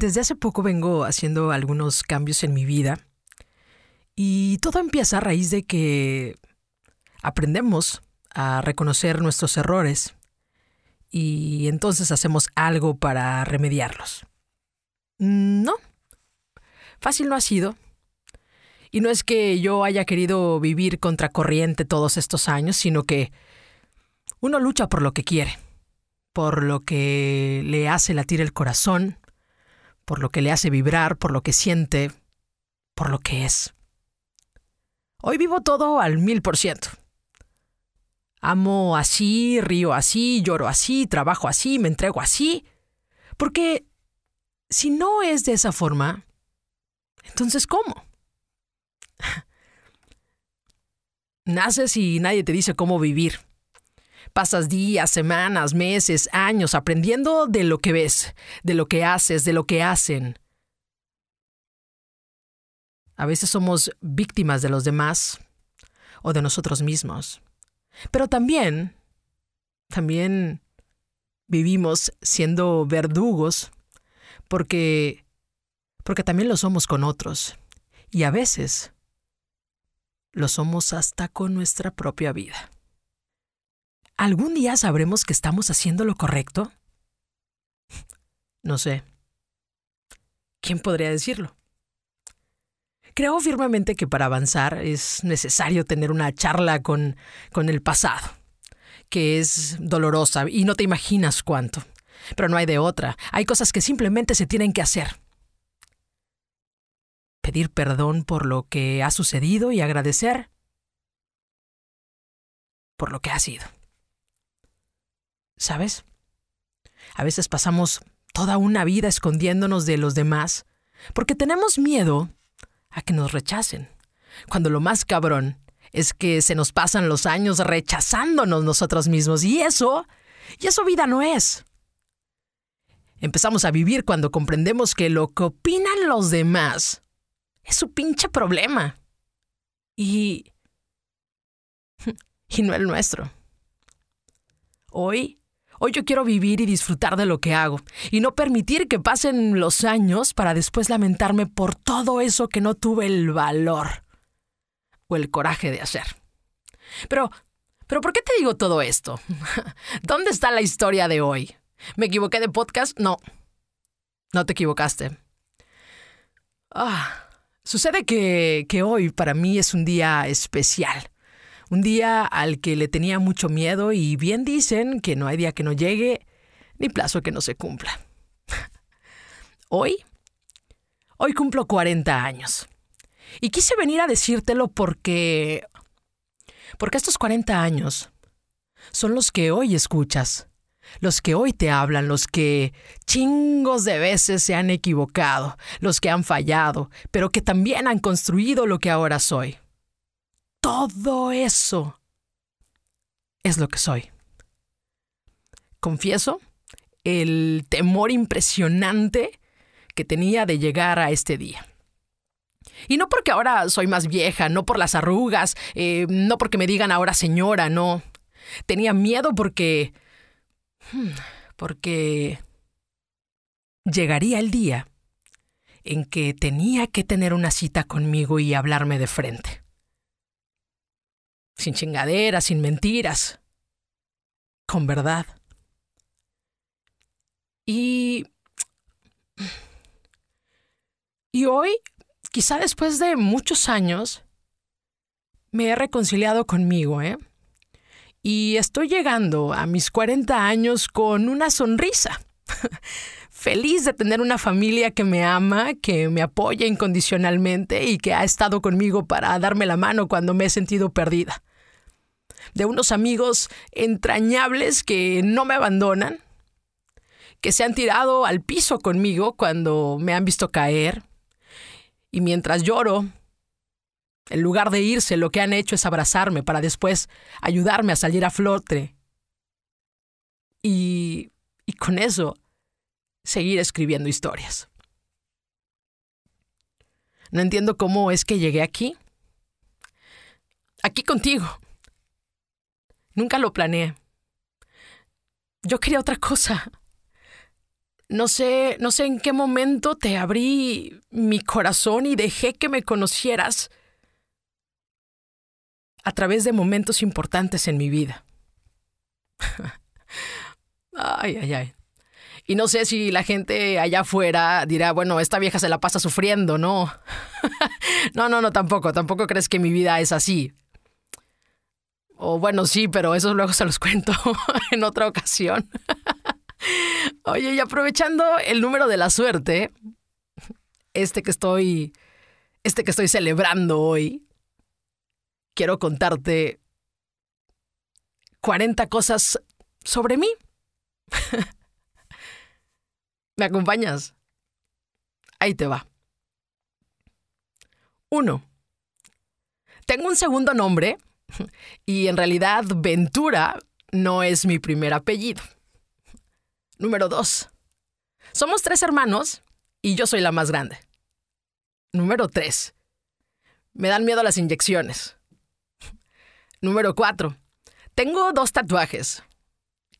Desde hace poco vengo haciendo algunos cambios en mi vida y todo empieza a raíz de que aprendemos a reconocer nuestros errores y entonces hacemos algo para remediarlos. No, fácil no ha sido. Y no es que yo haya querido vivir contracorriente todos estos años, sino que uno lucha por lo que quiere, por lo que le hace latir el corazón, por lo que le hace vibrar, por lo que siente, por lo que es. Hoy vivo todo al mil por ciento. Amo así, río así, lloro así, trabajo así, me entrego así. Porque si no es de esa forma, entonces ¿cómo? Naces y nadie te dice cómo vivir. Pasas días, semanas, meses, años aprendiendo de lo que ves, de lo que haces, de lo que hacen. A veces somos víctimas de los demás o de nosotros mismos. Pero también, también vivimos siendo verdugos porque porque también lo somos con otros y a veces lo somos hasta con nuestra propia vida. ¿Algún día sabremos que estamos haciendo lo correcto? No sé. ¿Quién podría decirlo? Creo firmemente que para avanzar es necesario tener una charla con, con el pasado, que es dolorosa y no te imaginas cuánto. Pero no hay de otra. Hay cosas que simplemente se tienen que hacer. Pedir perdón por lo que ha sucedido y agradecer por lo que ha sido. ¿Sabes? A veces pasamos toda una vida escondiéndonos de los demás porque tenemos miedo a que nos rechacen. Cuando lo más cabrón es que se nos pasan los años rechazándonos nosotros mismos y eso, y eso vida no es. Empezamos a vivir cuando comprendemos que lo que opinan los demás es su pinche problema. Y... y no el nuestro. Hoy Hoy yo quiero vivir y disfrutar de lo que hago, y no permitir que pasen los años para después lamentarme por todo eso que no tuve el valor o el coraje de hacer. Pero, pero ¿por qué te digo todo esto? ¿Dónde está la historia de hoy? ¿Me equivoqué de podcast? No. No te equivocaste. Ah, sucede que, que hoy para mí es un día especial un día al que le tenía mucho miedo y bien dicen que no hay día que no llegue ni plazo que no se cumpla. Hoy, hoy cumplo 40 años. Y quise venir a decírtelo porque... Porque estos 40 años son los que hoy escuchas, los que hoy te hablan, los que chingos de veces se han equivocado, los que han fallado, pero que también han construido lo que ahora soy. Todo eso es lo que soy. Confieso el temor impresionante que tenía de llegar a este día. Y no porque ahora soy más vieja, no por las arrugas, eh, no porque me digan ahora señora, no. Tenía miedo porque... Hmm, porque... Llegaría el día en que tenía que tener una cita conmigo y hablarme de frente sin chingaderas, sin mentiras, con verdad. Y... Y hoy, quizá después de muchos años, me he reconciliado conmigo, ¿eh? Y estoy llegando a mis 40 años con una sonrisa. Feliz de tener una familia que me ama, que me apoya incondicionalmente y que ha estado conmigo para darme la mano cuando me he sentido perdida de unos amigos entrañables que no me abandonan, que se han tirado al piso conmigo cuando me han visto caer, y mientras lloro, en lugar de irse, lo que han hecho es abrazarme para después ayudarme a salir a flote. Y, y con eso, seguir escribiendo historias. No entiendo cómo es que llegué aquí. Aquí contigo. Nunca lo planeé. Yo quería otra cosa. No sé, no sé en qué momento te abrí mi corazón y dejé que me conocieras a través de momentos importantes en mi vida. ay, ay, ay. Y no sé si la gente allá afuera dirá, bueno, esta vieja se la pasa sufriendo, ¿no? no, no, no, tampoco, tampoco crees que mi vida es así. O bueno, sí, pero eso luego se los cuento en otra ocasión. Oye, y aprovechando el número de la suerte, este que estoy, este que estoy celebrando hoy, quiero contarte 40 cosas sobre mí. ¿Me acompañas? Ahí te va. Uno. Tengo un segundo nombre y en realidad Ventura no es mi primer apellido. Número dos. Somos tres hermanos y yo soy la más grande. Número tres. Me dan miedo las inyecciones. Número cuatro. Tengo dos tatuajes.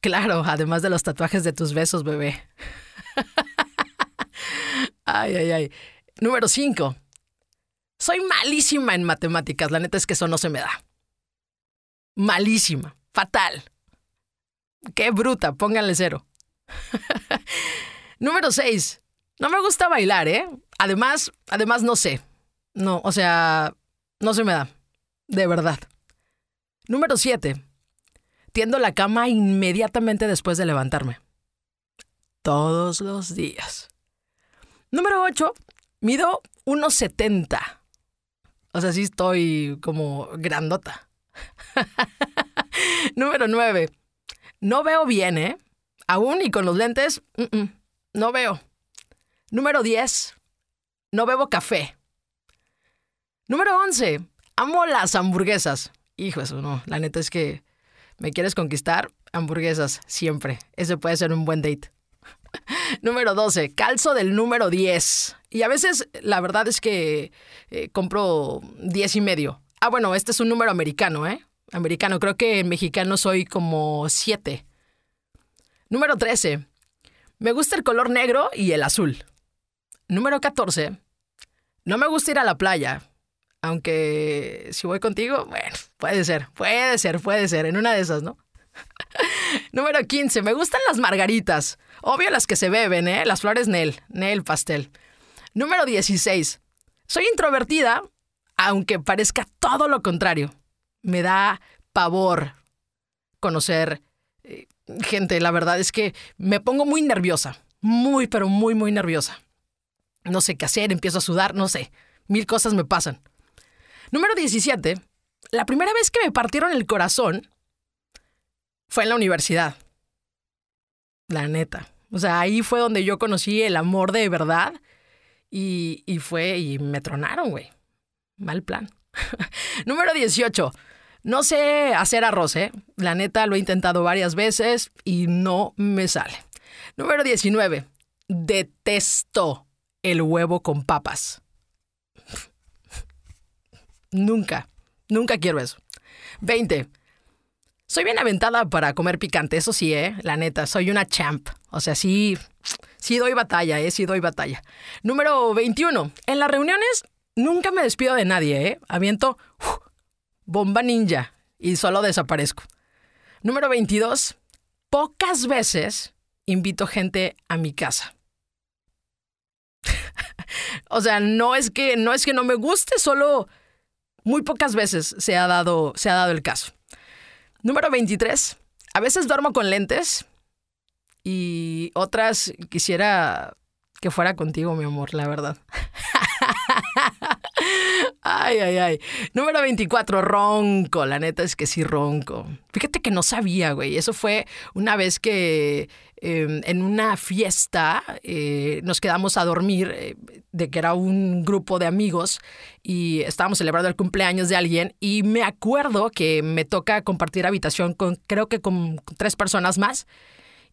Claro, además de los tatuajes de tus besos, bebé. Ay, ay, ay. Número cinco. Soy malísima en matemáticas. La neta es que eso no se me da. Malísima. Fatal. Qué bruta. Pónganle cero. Número 6. No me gusta bailar, ¿eh? Además, además no sé. No, o sea, no se me da. De verdad. Número 7. Tiendo la cama inmediatamente después de levantarme. Todos los días. Número 8. Mido 1,70. O sea, sí estoy como grandota. Número 9. No veo bien, ¿eh? Aún y con los lentes, no veo. Número 10. No bebo café. Número 11. Amo las hamburguesas. Hijo, eso no. La neta es que me quieres conquistar. Hamburguesas, siempre. Ese puede ser un buen date. número 12. Calzo del número 10. Y a veces la verdad es que eh, compro 10 y medio. Ah, bueno, este es un número americano, ¿eh? Americano. Creo que en mexicano soy como 7. Número 13. Me gusta el color negro y el azul. Número 14. No me gusta ir a la playa. Aunque si voy contigo, bueno, puede ser, puede ser, puede ser, en una de esas, ¿no? Número 15. Me gustan las margaritas. Obvio las que se beben, ¿eh? Las flores Nel, Nel pastel. Número 16. Soy introvertida, aunque parezca todo lo contrario. Me da pavor conocer eh, gente, la verdad es que me pongo muy nerviosa, muy, pero muy, muy nerviosa. No sé qué hacer, empiezo a sudar, no sé, mil cosas me pasan. Número 17. La primera vez que me partieron el corazón fue en la universidad. La neta. O sea, ahí fue donde yo conocí el amor de verdad y, y fue y me tronaron, güey. Mal plan. Número 18. No sé hacer arroz, ¿eh? La neta lo he intentado varias veces y no me sale. Número 19. Detesto el huevo con papas. nunca, nunca quiero eso. 20. Soy bien aventada para comer picante, eso sí, ¿eh? La neta, soy una champ. O sea, sí, sí doy batalla, ¿eh? Sí doy batalla. Número 21. En las reuniones nunca me despido de nadie, ¿eh? Aviento bomba ninja y solo desaparezco. Número 22. Pocas veces invito gente a mi casa. o sea, no es que no es que no me guste, solo muy pocas veces se ha dado se ha dado el caso. Número 23. A veces duermo con lentes y otras quisiera que fuera contigo, mi amor, la verdad. Ay, ay, ay. Número 24, ronco. La neta es que sí ronco. Fíjate que no sabía, güey. Eso fue una vez que em, en una fiesta eh, nos quedamos a dormir, eh, de que era un grupo de amigos y estábamos celebrando el cumpleaños de alguien y me acuerdo que me toca compartir habitación con, creo que con tres personas más.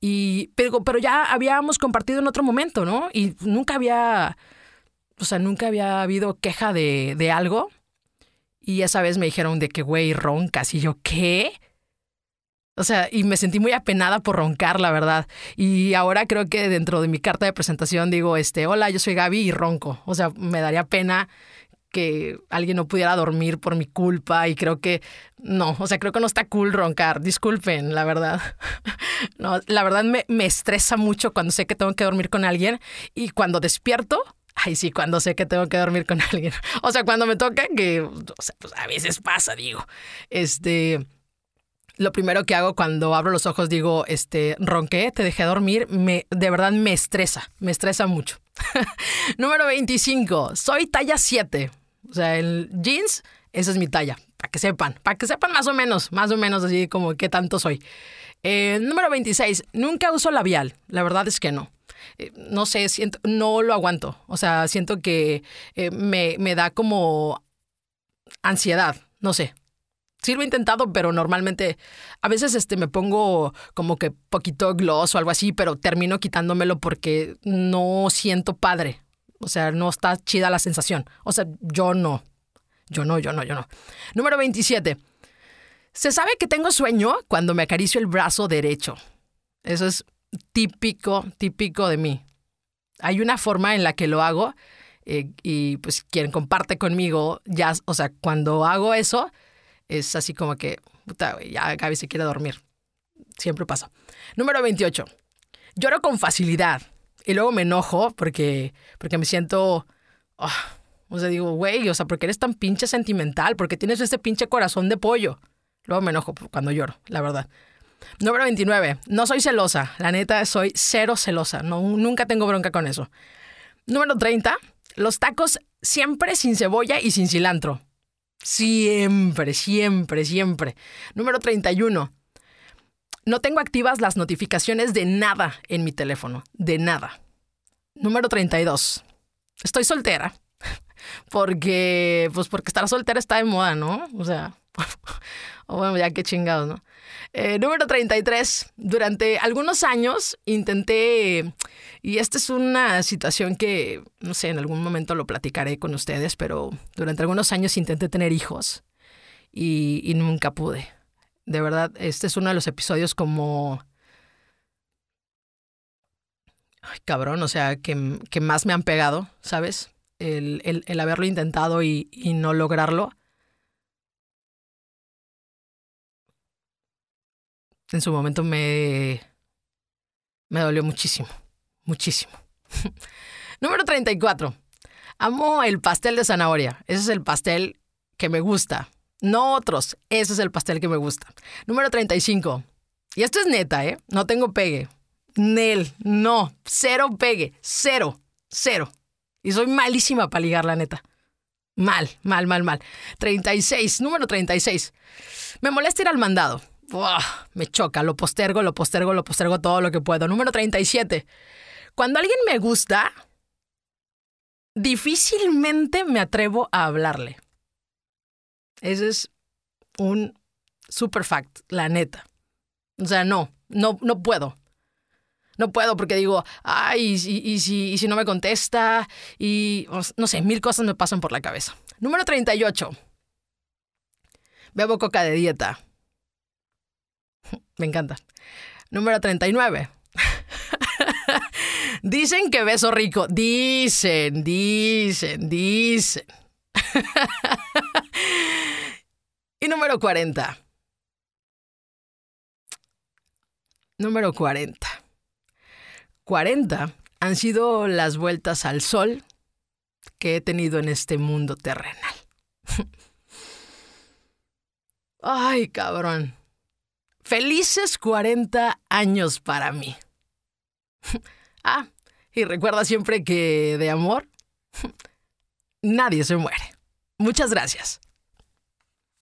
Y, pero, pero ya habíamos compartido en otro momento, ¿no? Y nunca había o sea, nunca había habido queja de, de algo. Y esa vez me dijeron de que, güey, roncas. Y yo, ¿qué? O sea, y me sentí muy apenada por roncar, la verdad. Y ahora creo que dentro de mi carta de presentación digo, este, hola, yo soy Gaby y ronco. O sea, me daría pena que alguien no pudiera dormir por mi culpa y creo que no, o sea, creo que no está cool roncar, disculpen, la verdad. No, la verdad me, me estresa mucho cuando sé que tengo que dormir con alguien y cuando despierto, ay sí, cuando sé que tengo que dormir con alguien. O sea, cuando me toca, que, o sea, pues a veces pasa, digo, este lo primero que hago cuando abro los ojos digo, este, ronqué, te dejé dormir, me, de verdad me estresa, me estresa mucho. Número 25, soy talla 7. O sea, el jeans, esa es mi talla, para que sepan, para que sepan más o menos, más o menos así como qué tanto soy. Eh, número 26, nunca uso labial, la verdad es que no. Eh, no sé, siento, no lo aguanto. O sea, siento que eh, me, me da como ansiedad, no sé. Sí lo he intentado, pero normalmente a veces este me pongo como que poquito gloss o algo así, pero termino quitándomelo porque no siento padre. O sea, no está chida la sensación. O sea, yo no. Yo no, yo no, yo no. Número 27. Se sabe que tengo sueño cuando me acaricio el brazo derecho. Eso es típico, típico de mí. Hay una forma en la que lo hago eh, y pues quien comparte conmigo, ya, o sea, cuando hago eso, es así como que, puta, ya Gaby se quiere dormir. Siempre pasa. Número 28. Lloro con facilidad. Y luego me enojo porque, porque me siento... Ah, o sea, digo, güey, o sea, porque eres tan pinche sentimental? porque tienes ese pinche corazón de pollo? Luego me enojo cuando lloro, la verdad. Número 29. No soy celosa. La neta, soy cero celosa. No, nunca tengo bronca con eso. Número 30. Los tacos siempre sin cebolla y sin cilantro. Siempre, siempre, siempre. Número 31. No tengo activas las notificaciones de nada en mi teléfono, de nada. Número 32. Estoy soltera. Porque, pues porque estar soltera está de moda, ¿no? O sea, bueno, ya qué chingados, ¿no? Eh, número 33. Durante algunos años intenté, y esta es una situación que, no sé, en algún momento lo platicaré con ustedes, pero durante algunos años intenté tener hijos y, nunca pude. De verdad, este es uno de los episodios como... Ay, cabrón, o sea, que, que más me han pegado, ¿sabes? El, el, el haberlo intentado y no lograrlo. En su momento me, me dolió muchísimo, muchísimo. Número 34. Amo el pastel de zanahoria. Ese es el pastel que me gusta. No otros. Ese es el pastel que me gusta. Número 35. Y esto es neta, ¿eh? No tengo pegue. Nel, no. Cero pegue. Cero. Cero. Y soy malísima para ligar, la neta. Mal, mal, mal, mal. 36. Número 36. Me molesta ir al mandado me choca, lo postergo, lo postergo, lo postergo todo lo que puedo. Número 37. Cuando alguien me gusta, difícilmente me atrevo a hablarle. Ese es un super fact, la neta. O sea, no, no, no puedo. No puedo porque digo, ay, si, y si no me contesta, y no sé, mil cosas me pasan por la cabeza. Número 38. Bebo coca de dieta. Me encanta. Número 39. dicen que beso rico. Dicen, dicen, dicen. y número 40. Número 40. 40 han sido las vueltas al sol que he tenido en este mundo terrenal. Ay, cabrón. Felices 40 años para mí. ah, y recuerda siempre que de amor nadie se muere. Muchas gracias.